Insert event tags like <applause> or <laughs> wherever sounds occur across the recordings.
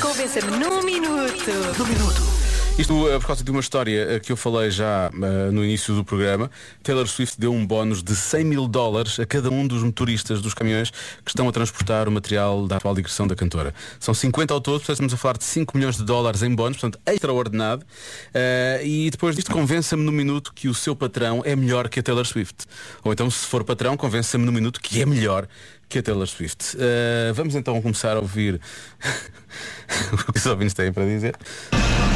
Convença-me num minuto. Isto eh, por causa de uma história eh, que eu falei já eh, no início do programa. Taylor Swift deu um bónus de 100 mil dólares a cada um dos motoristas dos caminhões que estão a transportar o material da atual digressão da cantora. São 50 ao todo, portanto estamos a falar de 5 milhões de dólares em bónus, portanto extraordinário. E depois disto convença-me no minuto que o seu patrão é melhor que a Taylor Swift. Ou então se for patrão, convença-me no minuto que é melhor que a Taylor Swift. Vamos então começar a ouvir <laughs> o que os ouvintes têm para dizer.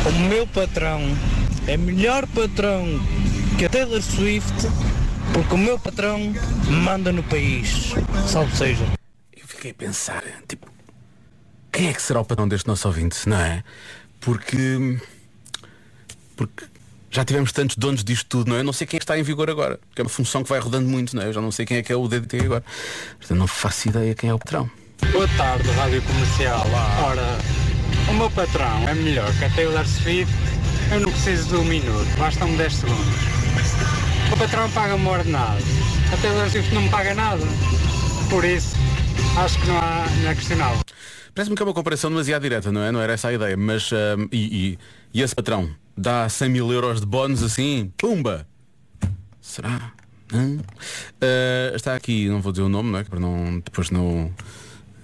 O meu patrão é melhor patrão que a Taylor Swift porque o meu patrão manda no país. Salve seja. Eu fiquei a pensar, tipo, quem é que será o patrão deste nosso ouvinte, não é? Porque. Porque já tivemos tantos donos disto tudo, não é? Eu não sei quem é que está em vigor agora. Que é uma função que vai rodando muito, não é? Eu já não sei quem é que é o DDT agora. Portanto, não faço ideia quem é o patrão. Boa tarde, Rádio Comercial. Ora, o meu patrão é melhor que a Taylor Swift. Eu não preciso de um minuto, bastam-me 10 segundos. O patrão paga-me ordenado. A Taylor Swift não me paga nada. Por isso, acho que não há, não é questionável. Parece-me que é uma comparação demasiado direta, não é? Não era essa a ideia. Mas. ahm, e, e, e esse patrão dá 100 mil euros de bónus assim, pumba! Será? Ah, está aqui, não vou dizer o nome, não é? Para não. Depois não.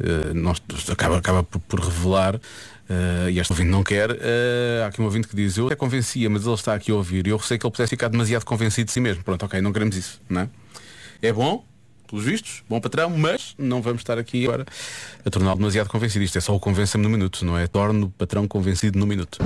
Ah, nós, acaba acaba por, por revelar. ah, e este ouvinte não quer. Ah, há aqui um ouvinte que diz, eu até convencia, mas ele está aqui a ouvir. E eu sei que ele pudesse ficar demasiado convencido de si mesmo. Pronto, ok, não queremos isso, não é? É bom, pelos vistos, bom patrão, mas não vamos estar aqui agora a torná-lo demasiado convencido. Isto é só o convença-me no minuto, não é? Torno o patrão convencido no minuto.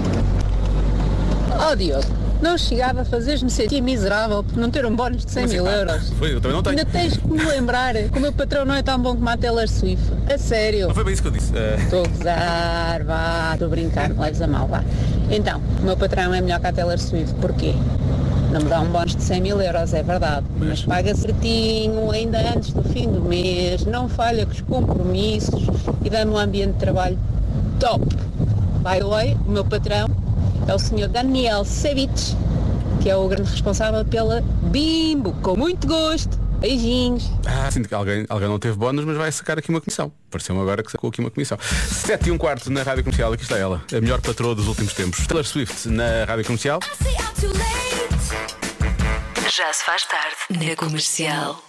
Oh Diogo, não chegava a fazeres-me sentir miserável por não ter um bónus de 100 mil euros. Foi, eu também não tenho. Ainda tens que me lembrar que o meu patrão não é tão bom como a Taylor Swift. A sério. Não foi bem isso que eu disse. Ah, Estou a gozar, vá, estou a brincar, não leves a mal, vá. Então, o meu patrão é melhor que a Taylor Swift, porquê? Não me dá um bónus de 100 mil euros, é verdade, mas paga certinho, ainda antes do fim do mês, não falha com os compromissos e dá-me um ambiente de trabalho top. By the way, o meu patrão é o senhor Daniel Cevic, que é o grande responsável pela Bimbo, com muito gosto. Beijinhos. ah, sinto que alguém, alguém não teve bónus, mas vai sacar aqui uma comissão. Pareceu-me agora que sacou aqui uma comissão. 7 e um quarto na Rádio Comercial, aqui está ela, a melhor patroa dos últimos tempos. Taylor Swift na Rádio Comercial. Já se faz tarde na comercial.